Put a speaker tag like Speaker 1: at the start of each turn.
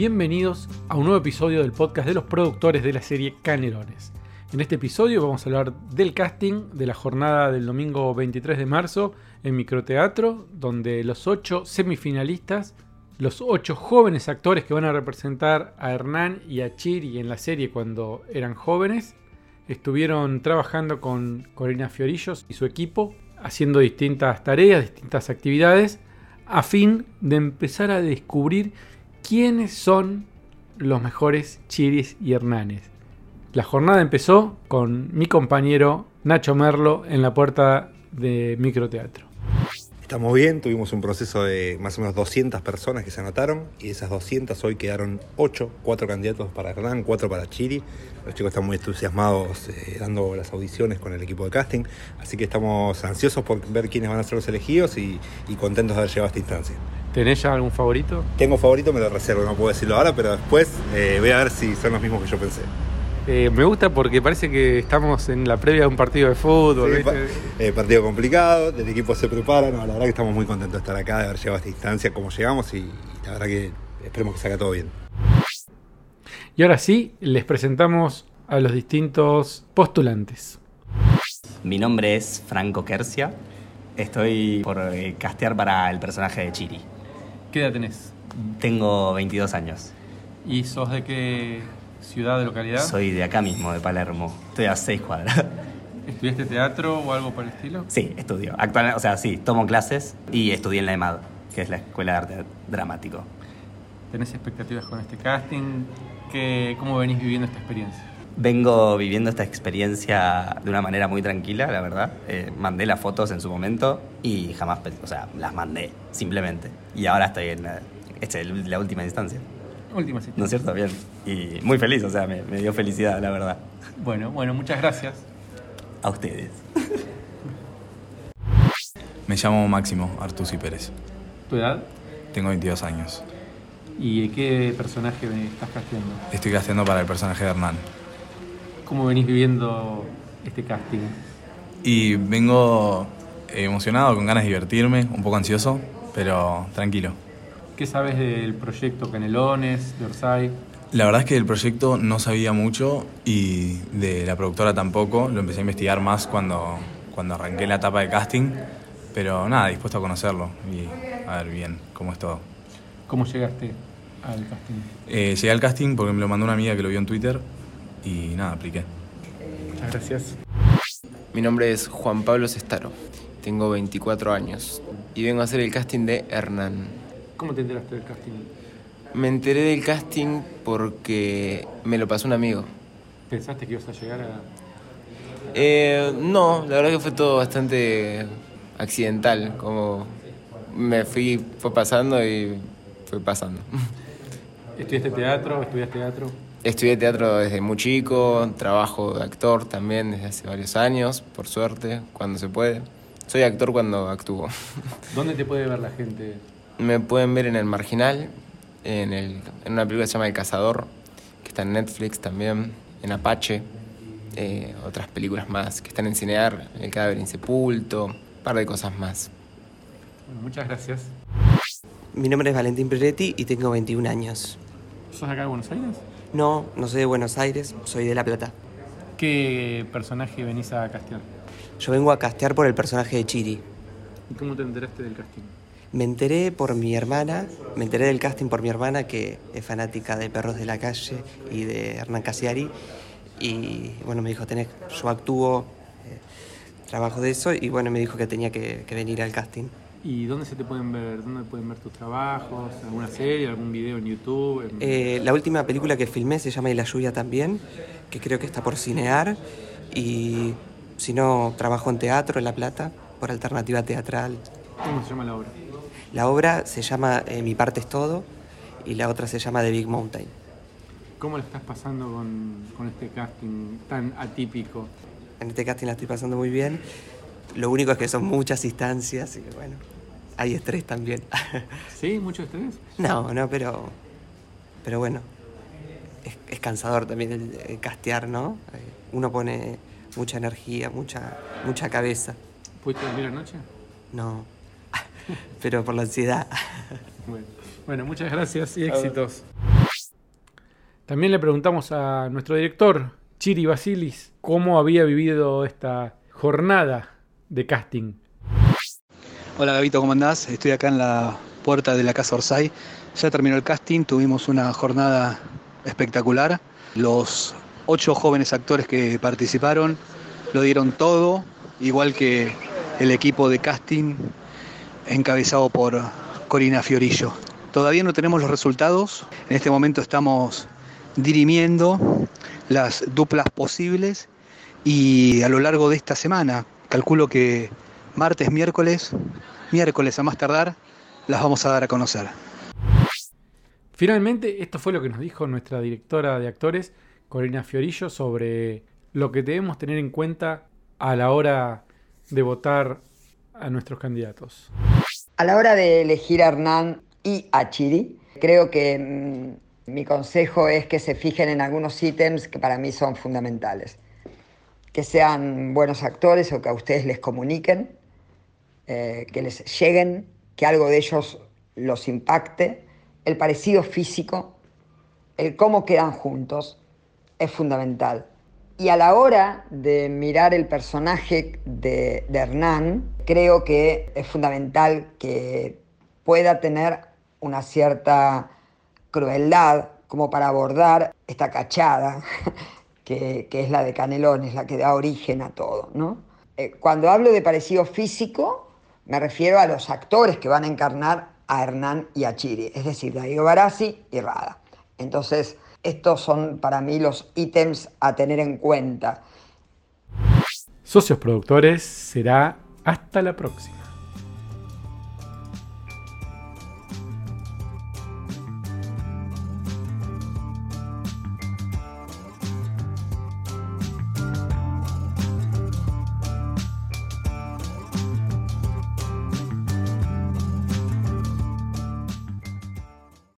Speaker 1: Bienvenidos a un nuevo episodio del podcast de los productores de la serie Canelones. En este episodio vamos a hablar del casting de la jornada del domingo 23 de marzo en Microteatro, donde los ocho semifinalistas, los ocho jóvenes actores que van a representar a Hernán y a Chiri en la serie cuando eran jóvenes, estuvieron trabajando con Corina Fiorillos y su equipo, haciendo distintas tareas, distintas actividades, a fin de empezar a descubrir quiénes son los mejores Chiris y Hernanes. La jornada empezó con mi compañero Nacho Merlo en la puerta de microteatro.
Speaker 2: Estamos bien, tuvimos un proceso de más o menos 200 personas que se anotaron y de esas 200 hoy quedaron 8, 4 candidatos para Hernán, 4 para Chiri. Los chicos están muy entusiasmados eh, dando las audiciones con el equipo de casting, así que estamos ansiosos por ver quiénes van a ser los elegidos y, y contentos de haber llegado a esta instancia.
Speaker 1: ¿Tenés ya algún favorito?
Speaker 2: Tengo favorito, me lo reservo, no puedo decirlo ahora, pero después eh, voy a ver si son los mismos que yo pensé.
Speaker 1: Eh, me gusta porque parece que estamos en la previa de un partido de fútbol.
Speaker 2: Sí, eh, partido complicado, el equipo se prepara, no, la verdad que estamos muy contentos de estar acá, de haber llegado a esta instancia como llegamos y, y la verdad que esperemos que salga todo bien.
Speaker 1: Y ahora sí, les presentamos a los distintos postulantes.
Speaker 3: Mi nombre es Franco Kersia. Estoy por eh, castear para el personaje de Chiri.
Speaker 1: ¿Qué edad tenés?
Speaker 3: Tengo 22 años.
Speaker 1: ¿Y sos de qué ciudad de localidad?
Speaker 3: Soy de acá mismo, de Palermo. Estoy a 6 cuadras.
Speaker 1: ¿Estudiaste teatro o algo por el estilo?
Speaker 3: Sí, estudio. Actualmente, o sea, sí, tomo clases y estudié en la EMAD, que es la Escuela de Arte Dramático.
Speaker 1: ¿Tenés expectativas con este casting? ¿Qué, ¿Cómo venís viviendo esta experiencia?
Speaker 3: Vengo viviendo esta experiencia de una manera muy tranquila, la verdad. Eh, mandé las fotos en su momento y jamás, o sea, las mandé, simplemente. Y ahora estoy en la, esta es la última instancia.
Speaker 1: Última cita.
Speaker 3: ¿No es cierto? Bien. Y muy feliz, o sea, me, me dio felicidad, la verdad.
Speaker 1: Bueno, bueno, muchas gracias.
Speaker 3: A ustedes.
Speaker 4: Me llamo Máximo Artusi Pérez.
Speaker 1: ¿Tu edad?
Speaker 4: Tengo 22 años.
Speaker 1: ¿Y qué personaje estás casteando?
Speaker 4: Estoy casteando para el personaje de Hernán.
Speaker 1: ¿Cómo venís viviendo este casting?
Speaker 4: Y vengo emocionado, con ganas de divertirme, un poco ansioso, pero tranquilo.
Speaker 1: ¿Qué sabes del proyecto Canelones, de Orsay?
Speaker 4: La verdad es que del proyecto no sabía mucho y de la productora tampoco. Lo empecé a investigar más cuando, cuando arranqué la etapa de casting. Pero nada, dispuesto a conocerlo y a ver bien cómo es todo.
Speaker 1: ¿Cómo llegaste al casting?
Speaker 4: Eh, llegué al casting porque me lo mandó una amiga que lo vio en Twitter y nada, apliqué.
Speaker 1: Muchas gracias.
Speaker 5: Mi nombre es Juan Pablo Sestaro, tengo 24 años y vengo a hacer el casting de Hernán.
Speaker 1: ¿Cómo te enteraste del casting?
Speaker 5: Me enteré del casting porque me lo pasó un amigo.
Speaker 1: ¿Pensaste que ibas a llegar a...?
Speaker 5: Eh, no, la verdad que fue todo bastante accidental, como me fui, fue pasando y fue pasando.
Speaker 1: ¿Estudiaste teatro? ¿Estudiaste teatro?
Speaker 5: Estudié teatro desde muy chico, trabajo de actor también desde hace varios años, por suerte, cuando se puede. Soy actor cuando actúo.
Speaker 1: ¿Dónde te puede ver la gente?
Speaker 5: Me pueden ver en El Marginal, en, el, en una película que se llama El Cazador, que está en Netflix también, en Apache, eh, otras películas más que están en Cinear, El Cadáver Insepulto, un par de cosas más.
Speaker 1: Bueno, muchas gracias.
Speaker 6: Mi nombre es Valentín Peretti y tengo 21 años.
Speaker 1: ¿Sos acá de Buenos Aires?
Speaker 6: No, no soy de Buenos Aires, soy de La Plata.
Speaker 1: ¿Qué personaje venís a castear?
Speaker 6: Yo vengo a castear por el personaje de Chiri.
Speaker 1: ¿Y cómo te enteraste del casting?
Speaker 6: Me enteré por mi hermana, me enteré del casting por mi hermana que es fanática de Perros de la Calle y de Hernán Casiari. Y bueno, me dijo, tenés, yo actúo, eh, trabajo de eso y bueno, me dijo que tenía que, que venir al casting.
Speaker 1: ¿Y dónde se te pueden ver? ¿Dónde pueden ver tus trabajos? ¿Alguna serie? ¿Algún video en YouTube? En-
Speaker 6: Eh, la última película que filmé se llama Y la lluvia también, que creo que está por cinear. Y si no, trabajo en teatro en La Plata, por alternativa teatral.
Speaker 1: ¿Cómo se llama la obra?
Speaker 6: La obra se llama eh, Mi parte es todo y la otra se llama The Big Mountain.
Speaker 1: ¿Cómo le estás pasando con, con este casting tan atípico?
Speaker 6: En este casting la estoy pasando muy bien. Lo único es que son muchas instancias y bueno, hay estrés también.
Speaker 1: ¿Sí? ¿Mucho estrés?
Speaker 6: no, no, pero, pero bueno, es, es cansador también el, el castear, ¿no? Eh, Uno pone mucha energía, mucha, mucha cabeza.
Speaker 1: ¿Pudiste dormir anoche?
Speaker 6: No, pero por la ansiedad.
Speaker 1: Bueno, bueno muchas gracias y éxitos. También le preguntamos a nuestro director, Chiri Basilis, cómo había vivido esta jornada de casting.
Speaker 7: Hola Gabito, ¿cómo andás? Estoy acá en la puerta de la Casa Orsay. Ya terminó el casting, tuvimos una jornada espectacular. Los ocho jóvenes actores que participaron lo dieron todo, igual que el equipo de casting encabezado por Corina Fiorillo. Todavía no tenemos los resultados, en este momento estamos dirimiendo las duplas posibles y a lo largo de esta semana, calculo que martes, miércoles, miércoles a más tardar, las vamos a dar a conocer.
Speaker 1: Finalmente, esto fue lo que nos dijo nuestra directora de actores, Corina Fiorillo, sobre lo que debemos tener en cuenta a la hora de votar a nuestros candidatos.
Speaker 8: A la hora de elegir a Hernán y a Chiri, creo que mm, mi consejo es que se fijen en algunos ítems que para mí son fundamentales. Que sean buenos actores o que a ustedes les comuniquen, eh, que les lleguen, que algo de ellos los impacte. El parecido físico, el cómo quedan juntos, es fundamental. Y a la hora de mirar el personaje de, Hernán, creo que es fundamental que pueda tener una cierta crueldad como para abordar esta cachada que, que es la de Canelones, la que da origen a todo. ¿no? Eh, cuando hablo de parecido físico, me refiero a los actores que van a encarnar a Hernán y a Chiri, es decir, Darío Barassi y Rada. Entonces, estos son para mí los ítems a tener en cuenta.
Speaker 1: Socios productores será hasta la próxima.